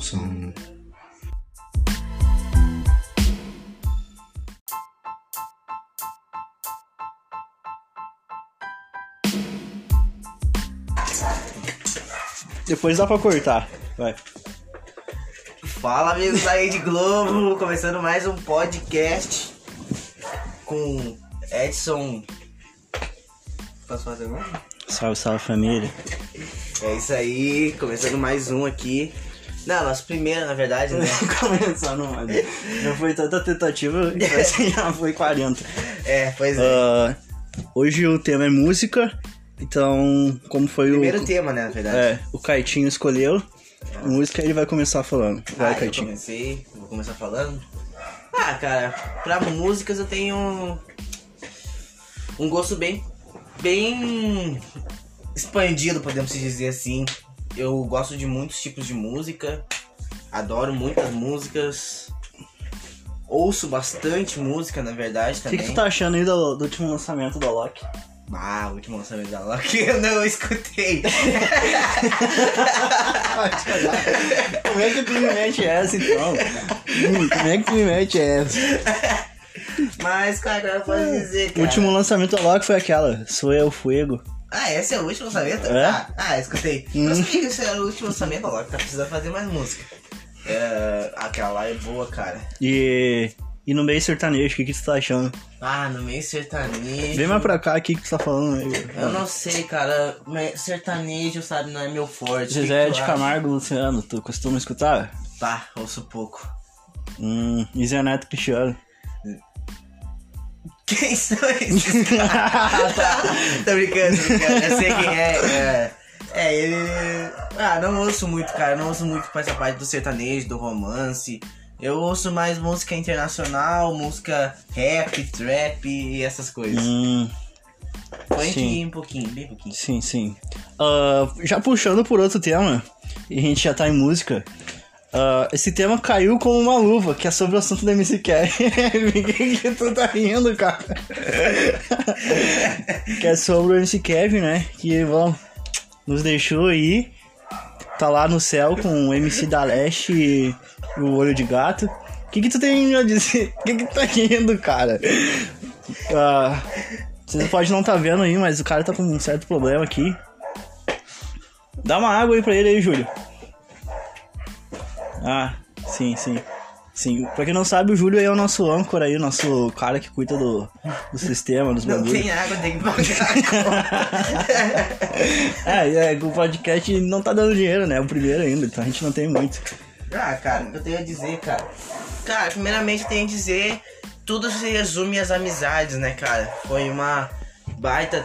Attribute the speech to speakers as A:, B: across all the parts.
A: som.
B: Depois dá pra cortar. Vai.
C: Fala amigos da Rede Globo, começando mais um podcast com Edson. Posso fazer um?
B: Salve, salve família.
C: É isso aí, começando mais um aqui. Não, nosso primeiro, na verdade, né?
B: Começando, mano. Já foi tanta tentativa que que já foi 40.
C: É, pois é.
B: Ah, hoje o tema é música. Então, como foi
C: Primeiro
B: o.
C: tema, né, na verdade.
B: É, o Caitinho escolheu. A música ele vai começar falando. Vai,
C: ah, eu
B: Caitinho.
C: comecei, vou começar falando. Ah, cara, pra músicas eu tenho um gosto bem, bem expandido, podemos dizer assim. Eu gosto de muitos tipos de música, adoro muitas músicas, ouço bastante música, na verdade,
B: O que,
C: também.
B: que tu tá achando aí do, do último lançamento da Loki?
C: Ah, o último lançamento da Loki eu não escutei.
B: Como é que tu me mete essa então? Hum, Como é que tu me mete essa?
C: Mas, cara, eu posso dizer,
B: O
C: cara.
B: último lançamento da Loki foi aquela, Sou Eu Fuego.
C: Ah, esse é o último lançamento?
B: É?
C: Ah, ah, escutei.
B: Hum.
C: Eu sabia que esse era o último lançamento, logo tá precisando fazer mais música. É, aquela lá é boa, cara.
B: E, e no meio sertanejo, o que, que tu tá achando?
C: Ah, no meio sertanejo.
B: Vem mais pra cá, o que, que tu tá falando aí?
C: Eu não sei, cara. Sertanejo, sabe, não é meu forte. Tu
B: de? Camargo Luciano, tu costuma escutar?
C: Tá, ouço pouco.
B: Hum, e Zé Neto Cristiano.
C: Quem são esses caras? tá, tô brincando, tô brincando. Eu sei quem é. É, é, ele. Ah, não ouço muito, cara. Não ouço muito essa parte do sertanejo, do romance. Eu ouço mais música internacional, música rap, trap e essas coisas.
B: Hum,
C: Funk
B: sim.
C: um pouquinho, bem pouquinho.
B: sim, sim. Ah, já puxando por outro tema, e a gente já tá em música. Ah, esse tema caiu como uma luva, que é sobre o assunto da MC Kevin. que, tu tá rindo, cara? que é sobre o MC Kevin, né? Que, bom, nos deixou aí. Tá lá no céu com o MC da Leste e o Olho de Gato. O que que tu tem a dizer? O que que tu tá rindo, cara? Ah, você pode não tá vendo aí, mas o cara tá com um certo problema aqui. Dá uma água aí pra ele aí, Júlio. Ah, sim, sim. Sim, pra quem não sabe, o Júlio aí é o nosso âncora aí, o nosso cara que cuida do, do sistema, dos
C: Não
B: bagulhos.
C: tem água, tem que pagar.
B: É, é, o podcast não tá dando dinheiro, né? É o primeiro ainda, então a gente não tem muito.
C: ah, cara, o que eu tenho a dizer, cara? Cara, primeiramente eu tenho a dizer. Tudo se resume às amizades, né, cara? Foi uma baita.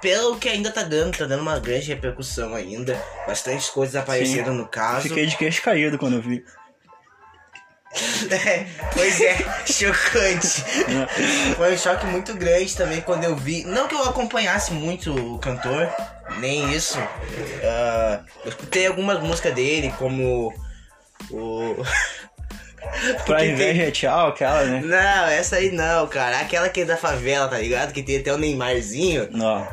C: Pelo que ainda tá dando, tá dando uma grande repercussão ainda. Bastante coisas apareceram no caso.
B: Fiquei de queixo caído quando eu vi.
C: É, pois é, chocante. Foi um choque muito grande também quando eu vi. Não que eu acompanhasse muito o cantor, nem isso. Ah, eu escutei algumas músicas dele, como o.
B: Pra
C: tem-
B: inveja é tchau, aquela, né?
C: Não, essa aí não, cara. Aquela que é da favela, tá ligado? Que tem até o Neymarzinho.
B: Não,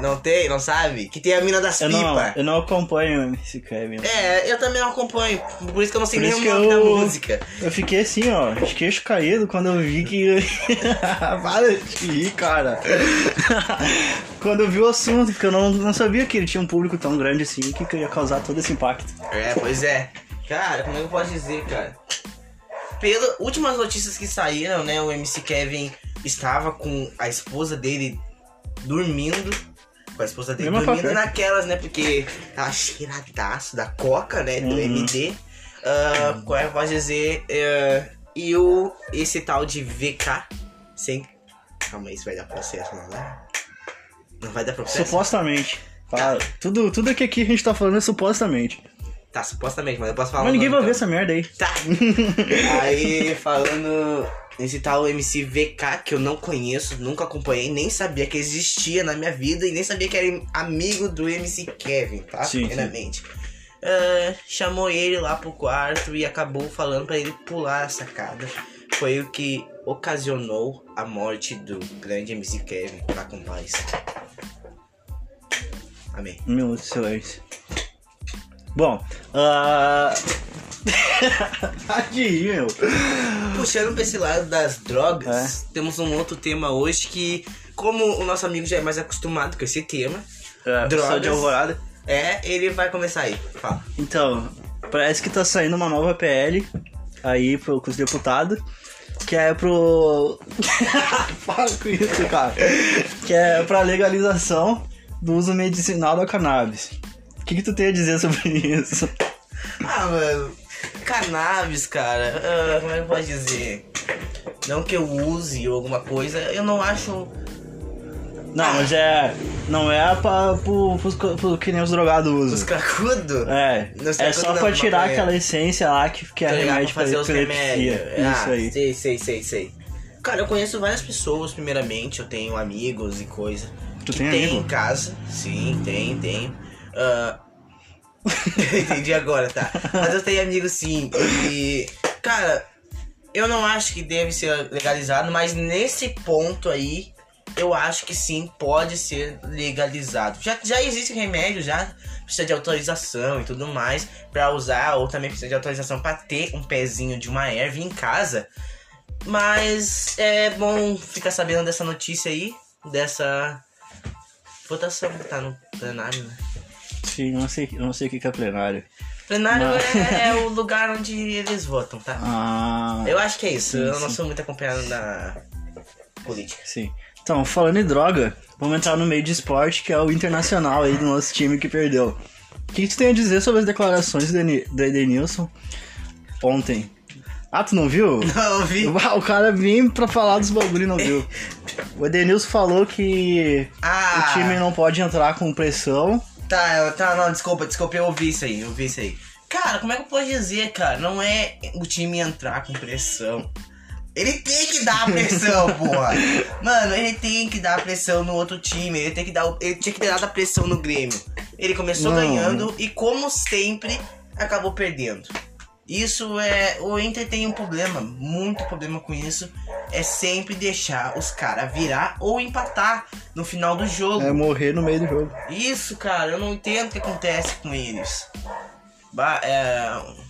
C: Não tem, não sabe? Que tem a mina das pipas.
B: eu não acompanho esse Kevin.
C: É, eu também não acompanho. Por isso que eu não sei
B: Por
C: nem o nome da
B: eu-
C: música.
B: Eu fiquei assim, ó, de queixo caído quando eu vi que. Para de rir, cara. quando eu vi o assunto, porque eu não, não sabia que ele tinha um público tão grande assim que ia causar todo esse impacto.
C: É, pois é. Cara, como é que eu posso dizer, cara? Pelas últimas notícias que saíram, né? O MC Kevin estava com a esposa dele dormindo. Com a esposa dele
B: Mesma
C: dormindo naquelas, né? Porque tava cheiradaço da coca, né? Do
B: Uhum.
C: MD. Ah, como é que eu posso dizer? É, e o, esse tal de VK, sem. Calma aí, isso vai dar processo, não vai? Não vai dar processo?
B: Supostamente. Fala, tudo, tudo que aqui a gente tá falando é supostamente.
C: Tá, supostamente, mas eu posso falar
B: Mas ninguém vai
C: nome,
B: ver essa merda aí.
C: Tá. Aí, falando nesse tal MC VK, que eu não conheço, nunca acompanhei, nem sabia que existia na minha vida e nem sabia que era amigo do MC Kevin, tá?
B: Sim, sim.
C: Primeiramente. Ah, chamou ele lá pro quarto e acabou falando pra ele pular a sacada. Foi o que ocasionou a morte do grande MC Kevin. Tá com paz. Amém.
B: Um minuto de silêncio. Bom, ah. Tadinho, meu.
C: Puxando pra esse lado das drogas,
B: É.
C: temos um outro tema hoje que, como o nosso amigo já é mais acostumado com esse tema,
B: É,
C: Drogas.
B: de alvorada.
C: é, ele vai começar aí. Fala.
B: Então, parece que tá saindo uma nova PL aí pro, com os deputados. Que é pro. Para com isso, cara. Que é pra legalização do uso medicinal da cannabis. O que, que tu tem a dizer sobre isso?
C: Ah, mano, cannabis, cara, ah, como é que pode dizer? Não que eu use ou alguma coisa, eu não acho.
B: Não, mas é. Não é pra, pro, pros pro que nem os drogados
C: Os
B: usam.
C: cracudos?
B: É,
C: Os
B: é só pra tirar
C: maconha.
B: aquela essência lá que, que é
C: Tá
B: remédio
C: pra fazer
B: pra
C: os remédios.
B: Isso
C: ah,
B: aí.
C: Sei, sei, sei, sei. Cara, eu conheço várias pessoas, primeiramente, eu tenho amigos e coisa.
B: Tu tem
C: tem
B: amigo?
C: em casa. Sim, tem, tem. Ah, Entendi agora, tá? Mas eu tenho amigos sim. E. Cara, eu não acho que deve ser legalizado, mas nesse ponto aí, eu acho que sim, pode ser legalizado. Já, já existe remédio, já precisa de autorização e tudo mais pra usar, ou também precisa de autorização pra ter um pezinho de uma erva em casa. Mas é bom ficar sabendo dessa notícia aí, dessa votação que tá no plenário, né?
B: Não sei, não sei o que é plenário.
C: Plenário
B: Mas-
C: é, é o lugar onde eles votam, tá?
B: Ah.
C: Eu acho que é isso.
B: Sim,
C: eu não
B: sim.
C: sou muito acompanhado na política.
B: Sim. Então, falando em droga, vamos entrar no meio de esporte, que é o internacional aí do nosso time que perdeu. O que, que tu tem a dizer sobre as declarações do Eni- do Edenilson ontem? Ah, tu não viu?
C: Não, vi.
B: O cara vem pra falar dos bagulho e não viu. O Edenilson falou que
C: Ah,
B: o time não pode entrar com pressão.
C: Tá, tá, não, desculpa, desculpa, eu ouvi isso aí, eu ouvi isso aí. Cara, como é que eu posso dizer, cara? Não é o time entrar com pressão. Ele tem que dar a pressão, porra. Mano, ele tem que dar a pressão no outro time. Ele tem que dar. Ele tinha que ter dado a pressão no Grêmio. Ele começou
B: Não.
C: ganhando e, como sempre, acabou perdendo. Isso é. O Inter tem um problema, muito problema com isso. É sempre deixar os caras virar ou empatar no final do jogo.
B: É morrer no meio do jogo.
C: Isso, cara, eu não entendo o que acontece com eles. Ba é...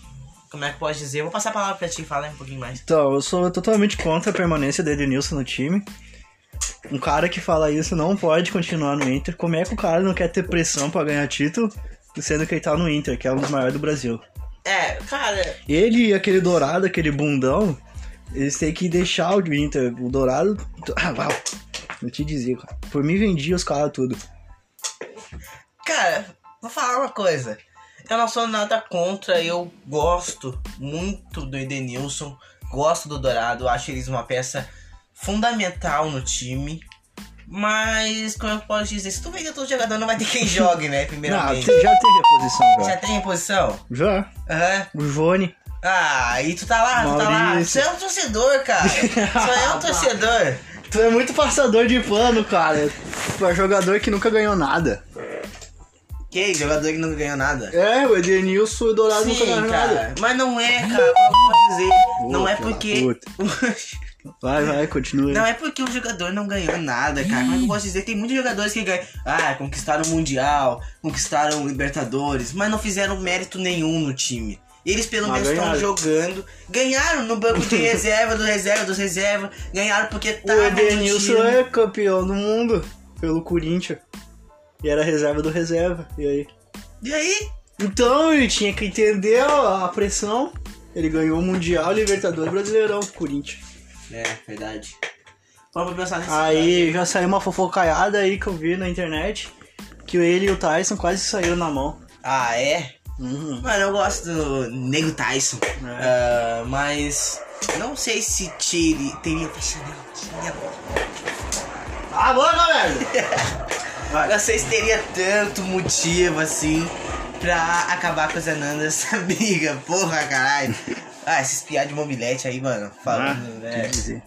C: Como é que pode dizer? Eu vou passar a palavra pra ti, fala aí um pouquinho mais.
B: Então, eu sou totalmente contra a permanência do Edenilson no time. Um cara que fala isso não pode continuar no Inter. Como é que o cara não quer ter pressão pra ganhar título, sendo que ele tá no Inter, que é um dos maiores do Brasil?
C: É, cara,
B: Ele e aquele Dourado, aquele bundão, eles têm que deixar o Inter. O Dourado. Ah, te dizer, cara. Por mim vendia os caras tudo.
C: cara, vou falar uma coisa. Eu não sou nada contra, eu gosto muito do Edenilson, gosto do Dourado, acho eles uma peça fundamental no time. Mas, como eu posso dizer, se tu vender todo jogador, não vai ter quem jogue, né?
B: Não,
C: Primeiramente.
B: tem- já tem reposição,
C: Já
B: já.
C: tem reposição?
B: Já.
C: Aham.
B: O Jone.
C: Ah, e tu tá lá, tu tá lá.
B: Maurício.
C: Você é um torcedor, cara. Só é um torcedor.
B: Tu é muito passador de pano, cara. Tu é jogador que nunca ganhou nada.
C: Que jogador que nunca ganhou nada.
B: É, o Edenilson e o Dourado nunca
C: Sim,
B: ganharam
C: cara.
B: nada.
C: Mas não é, cara. Como eu posso dizer? não é porque.
B: Vai, vai, continua.
C: não é porque o jogador não ganhou nada, cara. Como é que eu posso dizer? Tem muitos jogadores que ganham. Ah, conquistaram o Mundial, conquistaram o Libertadores, mas não fizeram mérito nenhum no time. Eles pelo
B: Mas
C: menos estão jogando. Ganharam no banco de reserva, do reserva, dos reserva. Ganharam porque
B: o
C: tava no
B: Edenilson é campeão do mundo pelo Corinthians. E era reserva do reserva. E aí?
C: E aí?
B: Então ele tinha que entender a a pressão. Ele ganhou o Mundial, Libertadores Brasileirão, Corinthians.
C: É, verdade. Vamos pensar nesse
B: Aí já saiu uma fofocaiada aí que eu vi na internet. Que ele e o Tyson quase saíram na mão.
C: Ah, é?
B: Uhum.
C: Mano, eu gosto do Nego Tyson.
B: É.
C: Ah, mas não sei se tire, teria.
B: Ah, bora, velho!
C: Não sei se teria tanto motivo assim pra acabar com as anandas essa briga. Porra, caralho. Ah, esses piados de mobilete aí, mano. Falando,
B: Ah,
C: né?
B: dizer.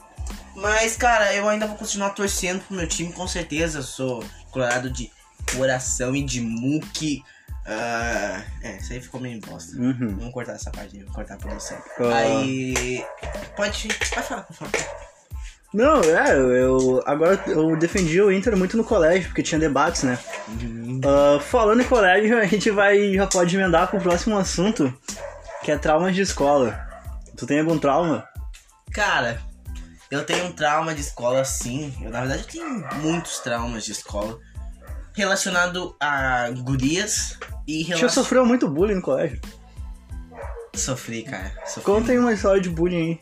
C: Mas, cara, eu ainda vou continuar torcendo pro meu time, com certeza. Eu sou colorado de coração e de muque. Ah, é, isso aí ficou meio bosta.
B: Uhum.
C: Vamos cortar essa parte, vamos cortar a produção.
B: Ah.
C: Aí. Pode, pode falar, pode falar.
B: Não, é, eu agora eu defendi o Inter muito no colégio, porque tinha debates, né? Ah, falando em colégio, a gente vai já pode emendar pro próximo assunto, que é traumas de escola. Tu tem algum trauma?
C: Cara, eu tenho um trauma de escola sim. Eu, na verdade, eu tenho muitos traumas de escola. Relacionado a gurias e
B: Já
C: relacionado.
B: sofreu muito bullying no colégio.
C: Sofri, cara. Sofri.
B: Conta aí uma história de bullying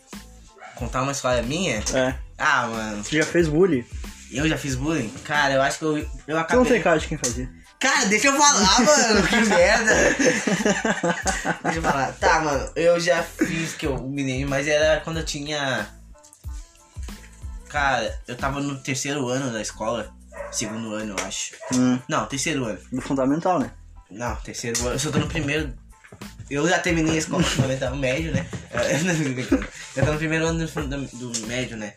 C: Contar uma história minha?
B: aí. É.
C: Ah, mano.
B: Tu já fez bullying?
C: Eu já fiz bullying? Cara, eu acho que eu, eu
B: Tu não
C: acabei.
B: tem cara de quem fazia.
C: Cara, deixa eu falar, mano. Que merda. deixa eu falar. Tá, mano. Eu já fiz que eu me lembro, mas era quando eu tinha. Cara, eu tava no terceiro ano da escola. Segundo ano, eu acho.
B: Hum,
C: Não, terceiro ano.
B: do fundamental, né?
C: Não, terceiro ano. Eu só tô no primeiro. Eu já terminei a escola fundamental médio, né? Eu tô no primeiro ano do, do médio, né?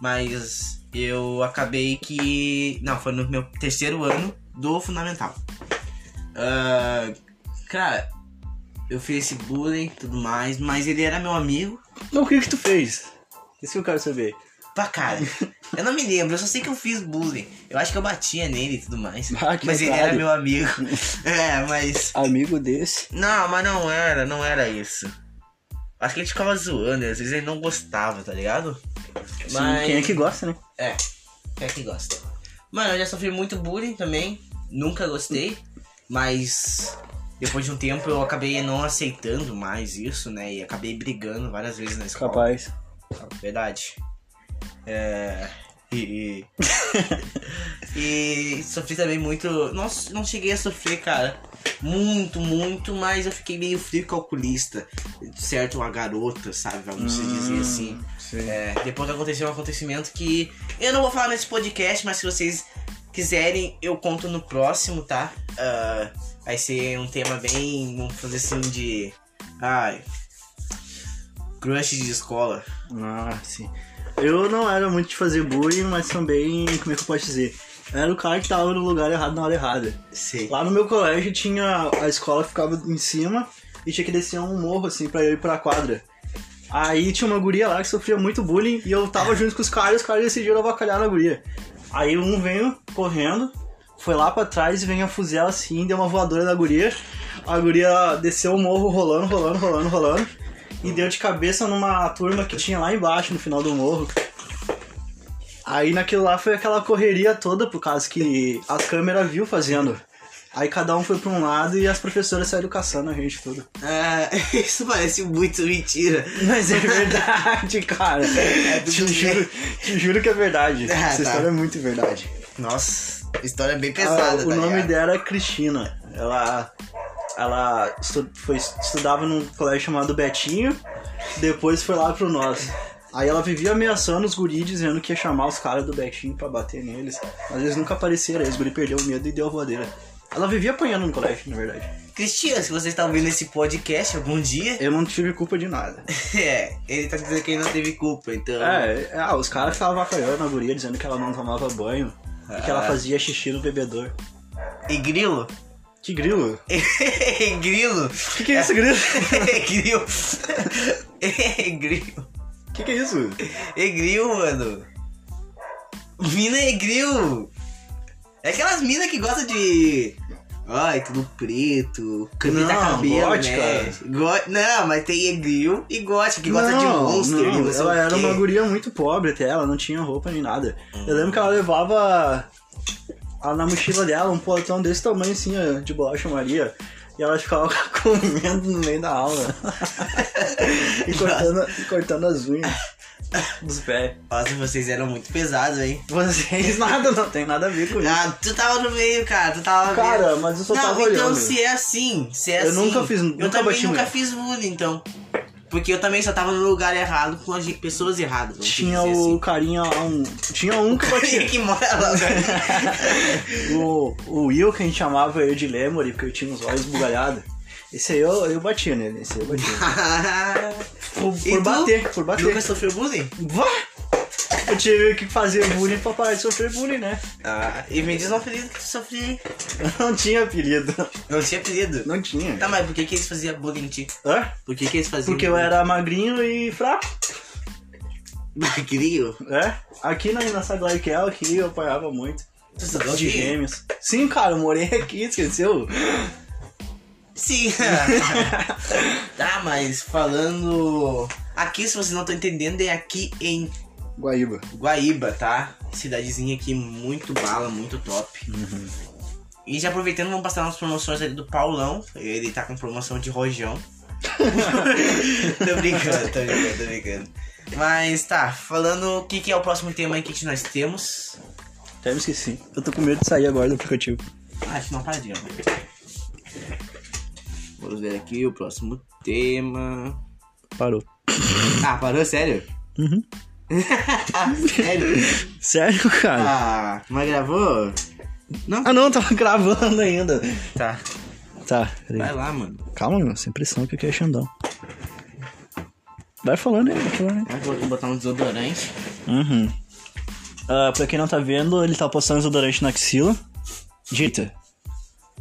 C: Mas eu acabei que. Não, foi no meu terceiro ano do fundamental. Ah, cara, eu fiz esse bullying e tudo mais, mas ele era meu amigo.
B: Então o que que tu fez? Isso que eu quero saber.
C: Pra cara. Eu não me lembro, eu só sei que eu fiz bullying. Eu acho que eu batia nele e tudo mais.
B: Ah,
C: mas ele era meu amigo. É, mas.
B: Amigo desse.
C: Não, mas não era, não era isso. Acho que a gente ficava zoando, às vezes ele não gostava, tá ligado?
B: Sim, quem é que gosta, né?
C: É, quem é que gosta? Mano, eu já sofri muito bullying também, nunca gostei, mas depois de um tempo eu acabei não aceitando mais isso, né? E acabei brigando várias vezes na escola.
B: Capaz.
C: Verdade. É. E. e sofri também muito. Não, não cheguei a sofrer, cara. Muito, muito, mas eu fiquei meio frio calculista. Certo, uma garota, sabe? Vamos se dizer assim.
B: Sim.
C: É, depois aconteceu um acontecimento que eu não vou falar nesse podcast, mas se vocês quiserem, eu conto no próximo, tá? Ah, vai ser um tema bem, vamos fazer assim, de. Ai. Crush de escola.
B: Ah, sim. Eu não era muito de fazer bullying, mas também, como é que eu posso dizer? Era o cara que tava no lugar errado na hora errada.
C: Sei.
B: Lá no meu colégio tinha. A escola ficava em cima e tinha que descer um morro assim pra eu ir pra quadra. Aí tinha uma guria lá que sofria muito bullying e eu tava junto com os caras e os caras decidiram avacalhar na guria. Aí um veio correndo, foi lá pra trás e veio a fuzela assim, deu uma voadora na guria. A guria desceu o morro rolando, rolando, rolando, rolando. E deu de cabeça numa turma que tinha lá embaixo no final do morro. Aí naquilo lá foi aquela correria toda, por causa que a câmera viu fazendo. Aí cada um foi pra um lado e as professoras saíram caçando a gente tudo.
C: Ah, isso parece muito mentira.
B: Mas é verdade, cara.
C: tudo
B: te, juro, te juro que é verdade.
C: Ah,
B: Essa
C: tá.
B: história é muito verdade.
C: Nossa, história bem
B: Ah,
C: pesada,
B: o
C: tá
B: nome
C: ligado?
B: dela é Cristina. Ela, ela estu- foi, estudava num colégio chamado Betinho, depois foi lá pro nosso. Aí ela vivia ameaçando os guris, dizendo que ia chamar os caras do Betinho pra bater neles. Mas eles nunca apareceram, aí os guris perdeu o medo e deu a voadeira. Ela vivia apanhando no colégio, na verdade.
C: Cristina, se você está ouvindo esse podcast algum dia,
B: Eu não tive culpa de nada.
C: é, ele tá dizendo que ele não teve culpa, então.
B: É, é, ah, os caras ficavam avacalhando a guria, dizendo que ela não tomava banho. E que ela
C: Ah.
B: fazia xixi no bebedor.
C: E grilo?
B: Que grilo?
C: Grilo?
B: Que, que é isso, grilo?
C: É grilo. É grilo.
B: Que, que é isso?
C: É grilo, mano. Mina é grilo. É aquelas minas que gostam de. Ai, tudo preto, camisa
B: Não,
C: cabelo,
B: gótica.
C: né? Go- Não, mas tem Egril e gótica, que gosta de monster
B: não,
C: não
B: ela era uma guria muito pobre até, ela não tinha roupa nem nada. Eu lembro que ela levava na mochila dela um potão desse tamanho assim, ó, de bolacha Maria. E ela ficava comendo no meio da aula. e, cortando, e cortando as unhas dos pés.
C: Nossa, vocês eram muito pesados, hein?
B: Vocês nada, não tem nada a ver com isso.
C: Ah, tu tava no meio, cara, tu tava
B: Cara,
C: vendo.
B: mas eu só
C: não,
B: tava
C: então
B: olhando.
C: se é assim, se é
B: Eu
C: assim.
B: nunca fiz-
C: Eu
B: nunca
C: também nunca
B: mulher.
C: fiz bullying, então. Porque eu também só tava no lugar errado com as pessoas erradas.
B: Tinha o
C: assim.
B: carinha um. Tinha um que batia.
C: que mora lá.
B: o, o Will, que a gente chamava ele de Lemory, porque eu tinha os olhos bugalhados. Esse aí eu, eu batia nele, esse aí eu batia. Por, por
C: tu?
B: bater, por bater.
C: Nunca sofreu bullying?
B: Vá! Eu tive que fazer bullying pra parar de sofrer bullying, né?
C: Ah, e me diz um apelido que tu sofria?
B: Eu não tinha apelido.
C: Não tinha apelido?
B: Não tinha.
C: Tá, mas por que que eles faziam bullying em ti?
B: Hã?
C: Por que que eles faziam
B: Porque eu era magrinho e fraco.
C: Magrinho?
B: É? Aqui na, na Saglarquel, aqui eu apanhava muito.
C: Tu estudou
B: De gêmeos. Sim, cara, eu morei aqui, esqueceu?
C: Sim. tá, mas falando... Aqui, se vocês não estão entendendo, é aqui em
B: Guaíba.
C: Guaíba, tá? Cidadezinha aqui muito bala, muito top. E já aproveitando, vamos passar umas promoções ali do Paulão. Ele tá com promoção de rojão. tô brincando, tô brincando, tô brincando. Mas tá, falando o que, que é o próximo tema aí que nós temos.
B: Até me esqueci. Eu tô com medo de sair agora do aplicativo.
C: Ah, acho que não para de Vamos ver aqui o próximo tema.
B: Parou.
C: Ah, parou? Sério?
B: Uhum.
C: sério?
B: Sério, cara?
C: Ah, mas gravou? Não?
B: Ah não, tava gravando ainda.
C: Tá.
B: Tá,
C: Vai
B: peraí.
C: lá, mano.
B: Calma, meu, sem pressão que aqui é Xandão. Vai falando aí, vai falando aí.
C: Vou botar um desodorante.
B: Uhum. Ah, pra quem não tá vendo, ele tá postando desodorante na axila. Dita.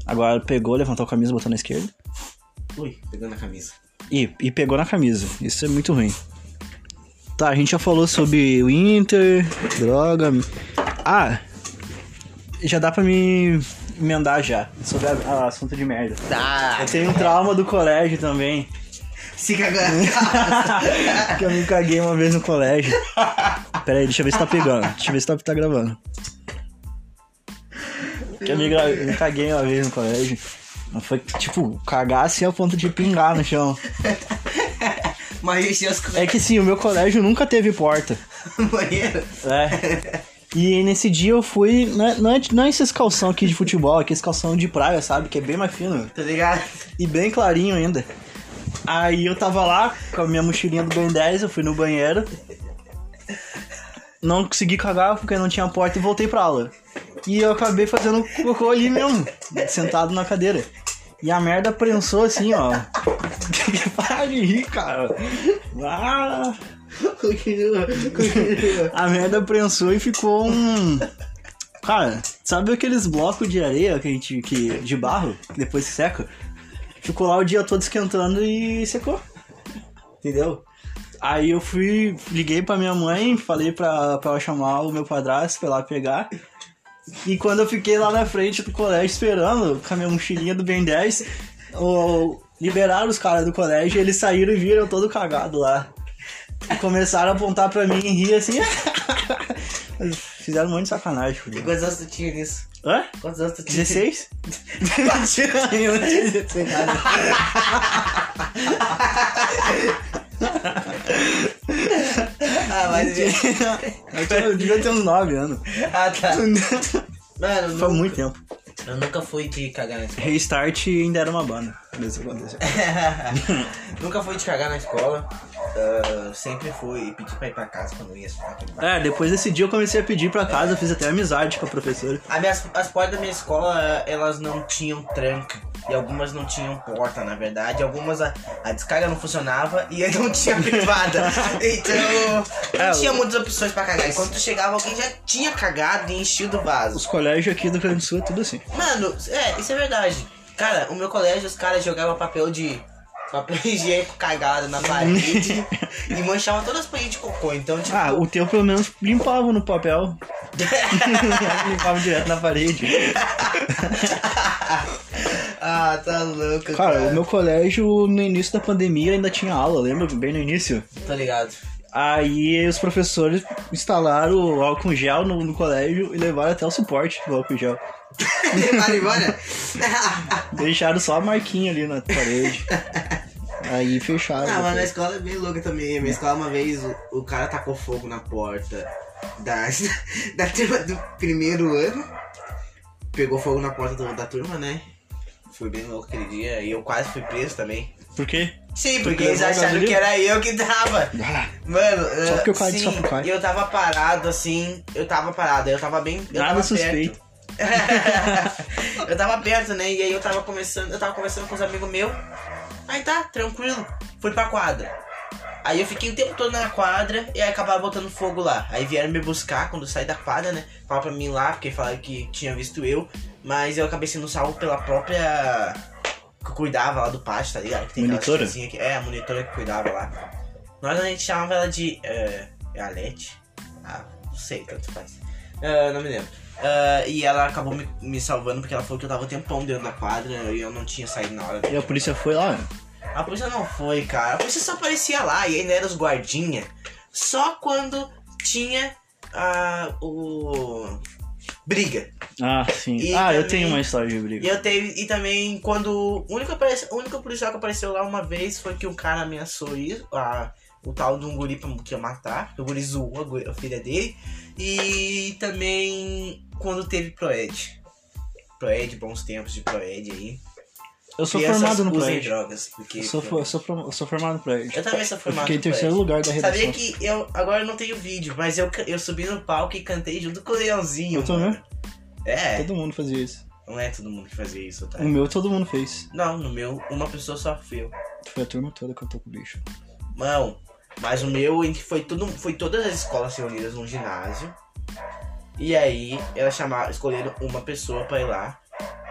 B: Agora pegou, levantou a camisa, botou na esquerda.
C: Ui, pegando a camisa.
B: E, e pegou na camisa. Isso é muito ruim. Tá, a gente já falou sobre o Inter, droga. Ah, já dá pra me emendar já. Sobre a assunto de merda.
C: Tá.
B: Eu tenho um trauma do colégio também.
C: Se cagando.
B: que eu me caguei uma vez no colégio. Pera aí, deixa eu ver se tá pegando. Deixa eu ver se tá, tá gravando. Que eu me, gra- eu me caguei uma vez no colégio. Mas Foi tipo, cagar assim ao ponto de pingar no chão.
C: Mas
B: É que sim, o meu colégio nunca teve porta.
C: banheiro.
B: É. E nesse dia eu fui. Não é, não é, não é esses calção aqui de futebol, aqui esse calção de praia, sabe? Que é bem mais fino.
C: Tá ligado?
B: E bem clarinho ainda. Aí eu tava lá com a minha mochilinha do Ben 10, eu fui no banheiro. Não consegui cagar porque não tinha porta e voltei pra aula. E eu acabei fazendo cocô ali mesmo, sentado na cadeira. E a merda prensou assim, ó. Para de rir, cara. Ah, a merda prensou e ficou um. Cara, sabe aqueles blocos de areia que a gente. Que, de barro, que depois se seca? Ficou lá o dia todo esquentando e secou. Entendeu? Aí eu fui, liguei pra minha mãe, falei pra, pra ela chamar o meu padrasto pra lá pegar. E quando eu fiquei lá na frente do colégio esperando, com a minha mochilinha do Ben 10, o, liberaram os caras do colégio, eles saíram e viram todo cagado lá. E começaram a apontar pra mim e rir assim. Fizeram um monte de sacanagem, fudeu.
C: Quantos anos tu tinha nisso?
B: Hã?
C: Quantos anos tu tinha?
B: 16? Mentira, eu não tinha 16 nada.
C: Ah, mas...
B: Eu, tinha- eu devia ter uns 9 anos.
C: ah, tá. Mano,
B: Faz
C: nunca-
B: muito tempo.
C: eu nunca fui de cagar na escola.
B: Restart ainda era uma banda.
C: Nunca fui de cagar na escola. Ah, sempre fui pedir pra ir pra casa quando eu ia estudar.
B: É, depois desse dia eu comecei a pedir pra casa, eu fiz até amizade com a professora.
C: A minhas, as portas da minha escola, elas não tinham tranca. E algumas não tinham porta, na verdade. Algumas a, a descarga não funcionava e não tinha privada. Então,
B: É,
C: não tinha
B: o-
C: muitas opções pra cagar. E quando tu chegava, alguém já tinha cagado e enchido o vaso.
B: Os colégios aqui do Rio Grande do Sul é tudo assim.
C: Mano, é, isso é verdade. Cara, o meu colégio, os caras jogavam papel de. Papel higiênico cagado na parede e manchavam todas as paredes de cocô. Então, tipo.
B: Ah, o teu pelo menos limpava no papel. limpava direto na parede.
C: ah, tá louco,
B: Cara,
C: cara.
B: o meu colégio no início da pandemia ainda tinha aula, lembra? Bem no início.
C: Tá ligado?
B: Aí os professores instalaram o álcool gel no, no colégio e levaram até o suporte do álcool gel.
C: Vai embora?
B: Deixaram só a marquinha ali na parede. Aí fecharam.
C: Ah, mas na escola é bem louca também. Minha escola, uma vez, o, o cara tacou fogo na porta da, da turma do primeiro ano. Pegou fogo na porta do- da turma, né? Foi bem louco aquele dia. E eu quase fui preso também.
B: Por quê?
C: Sim, porque
B: levou
C: eles acharam que era eu que tava.
B: Ah,
C: Mano,
B: Só
C: uh,
B: porque o cara
C: sim,
B: só pro cara.
C: eu tava parado assim, eu tava parado, eu tava bem. Eu
B: Nada
C: tava
B: suspeito.
C: Perto. eu tava perto, né? E aí eu tava começando, eu tava conversando com os amigos meus. Aí tá, tranquilo. Fui pra quadra. Aí eu fiquei o tempo todo na quadra e aí acabava botando fogo lá. Aí vieram me buscar quando eu saí da quadra, né? Falaram pra mim lá, porque falaram que tinha visto eu. Mas eu acabei sendo salvo pela própria. que cuidava lá do pátio, tá ligado? Que tem
B: Monitora?
C: que- É, a monitora que cuidava lá. Nós a gente chamava ela de. É, é a Lete? Ah, não sei, tanto faz. Ah, não me lembro. Ah, e ela acabou me, me salvando porque ela falou que eu tava o tempão dentro da quadra e eu não tinha saído na hora.
B: E a polícia foi lá.
C: A polícia não foi, cara. A polícia só aparecia lá e ainda era os guardinha. Só quando tinha ah, o. Briga.
B: Ah, sim.
C: E
B: ah, eu
C: também-
B: tenho uma história de
C: E
B: briga.
C: eu teve. E também quando. O único, aparece, o único policial que apareceu lá uma vez foi que um cara ameaçou isso. A, o tal de um guri que ia matar. O guri zoou a, a filha dele. E também quando teve Proed. Proed, bons tempos de Proed aí.
B: Eu sou
C: Crianças
B: formado no prédio.
C: drogas. Porque
B: Eu sou, eu sou, eu sou formado no prédio.
C: Eu também sou
B: Eu
C: formado
B: fiquei em
C: no
B: terceiro lugar da redação.
C: Sabia que eu. Agora eu não tenho vídeo, mas eu, eu subi no palco e cantei junto com o Leãozinho.
B: Eu também.
C: É,
B: Todo mundo fazia isso.
C: não é todo mundo que fazia isso, tá?
B: O meu todo mundo fez.
C: Não, no meu, uma pessoa só fez.
B: Foi a turma toda que cantou com o bicho.
C: Não, mas o meu em que foi tudo, foi todas as escolas reunidas num ginásio. E aí elas chamaram, escolheram uma pessoa pra ir lá.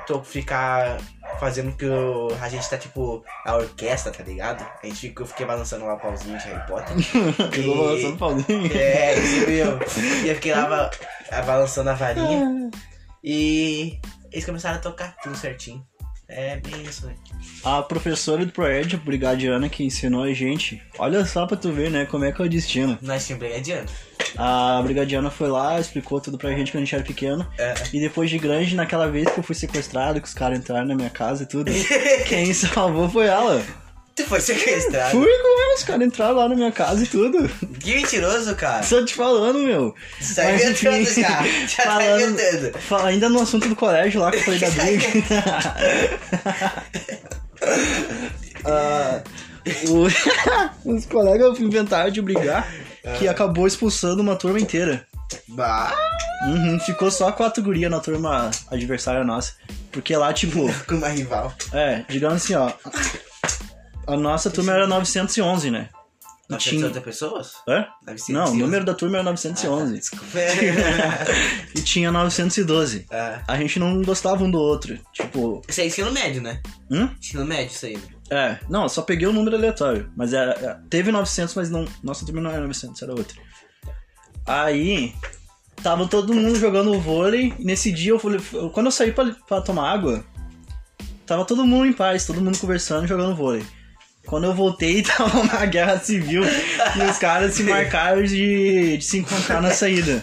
C: Tô ficar fazendo que o- a gente tá tipo a orquestra, tá ligado? A gente fica, eu fiquei balançando lá o pauzinho de Harry Potter.
B: Ficou balançando Paulinho.
C: É, isso mesmo. E eu fiquei lá ba- balançando a varinha. E eles começaram a tocar tudo certinho. É bem isso, né?
B: A professora do Proed, a brigadiana, que ensinou a gente. Olha só pra tu ver, né? Como é que é o destino.
C: Nós tínhamos brigadiano.
B: A brigadiana foi lá, explicou tudo pra gente quando a gente era pequeno.
C: É.
B: E depois de grande, naquela vez que eu fui sequestrado, que os caras entraram na minha casa e tudo, quem salvou foi ela.
C: Tu foi sequestrado.
B: Fui com ela, os caras entraram lá na minha casa e tudo.
C: Que mentiroso, cara.
B: Só te falando, meu.
C: Tá
B: Mas,
C: inventando
B: enfim,
C: já. Já tá
B: falando-
C: inventando.
B: Fala, ainda no assunto do colégio lá que eu falei da briga. Ah, o- os colegas inventaram de brigar que acabou expulsando uma turma inteira.
C: Bah.
B: Uhum, ficou só quatro gurias na turma adversária nossa. Porque lá, tipo,
C: Com uma rival.
B: é, digamos assim, ó. A nossa turma era 911, né? E
C: 980 pessoas?
B: Hã?
C: 911.
B: Não, o número da turma era
C: Ah,
B: 911.
C: Desculpa.
B: e tinha 912.
C: Ah,
B: A gente não gostava um do outro. Tipo,
C: Isso é ensino médio, né?
B: hum?
C: Ensino médio, isso aí.
B: É, não, eu só peguei o número aleatório. Mas era, era- teve 900, mas não, nossa turma não era 900, era outra. Aí, tava todo mundo jogando vôlei. E nesse dia, eu falei, quando eu saí pra, pra tomar água, tava todo mundo em paz, todo mundo conversando, jogando vôlei. Quando eu voltei, tava uma guerra civil e os caras se marcaram de, de se encontrar na saída.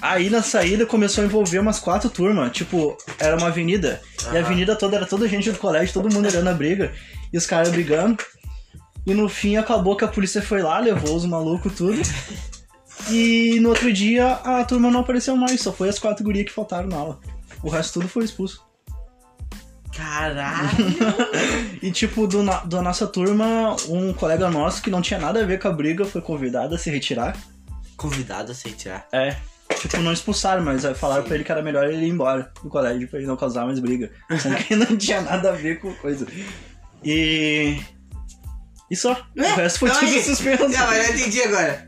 B: Aí na saída começou a envolver umas quatro turmas. Tipo, era uma avenida. E a avenida toda era toda gente do colégio, todo mundo olhando a briga. E os caras brigando. E no fim acabou que a polícia foi lá, levou os malucos tudo. E no outro dia a turma não apareceu mais, só foi as quatro gurias que faltaram na aula. O resto tudo foi expulso.
C: Caralho.
B: E tipo, do, na- da nossa turma, um colega nosso que não tinha nada a ver com a briga foi convidado a se retirar.
C: Convidado a se retirar.
B: É. Tipo, não expulsaram, mas falaram pra ele que era melhor ele ir embora do colégio pra ele não causar mais briga. Sendo que não tinha nada a ver com coisa. E. E só. O resto foi
C: Não,
B: tudo suspenso.
C: Não, mas eu entendi agora.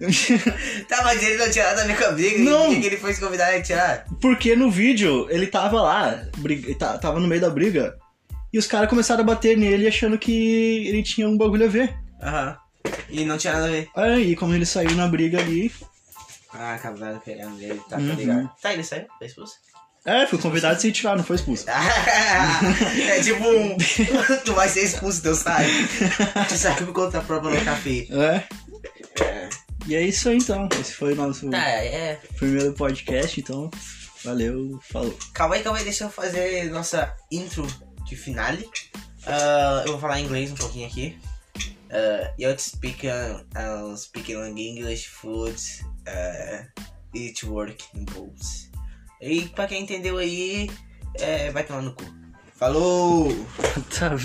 C: Tá, mas ele não tinha nada a ver com a briga.
B: Não.
C: E por que ele foi se convidar a retirar?
B: Porque no vídeo ele tava lá, briga, tava no meio da briga, e os caras começaram a bater nele achando que ele tinha um bagulho a ver.
C: Aham. E não tinha nada a ver.
B: Aí, como ele saiu na briga ali.
C: Ah, acabaram pegando ele. Tá,
B: Uhum.
C: tá ligado. Tá, ele saiu? Tá expulso?
B: É, foi convidado a se retirar, não foi expulso.
C: é tipo um. tu vai ser expulso, teu sai. Tu sai por conta própria no café.
B: É.
C: É.
B: E é isso aí então. Esse foi o nosso
C: Tá, é.
B: primeiro podcast, então. Valeu, falou.
C: Calma aí, calma aí, deixa eu fazer nossa intro de finale. Ah, eu vou falar inglês um pouquinho aqui. Uh, eu speak, uh, uh, speak English, food, uh, eat, work, goals. E pra quem entendeu aí, é, vai tomar no cu. Falou!
B: Tá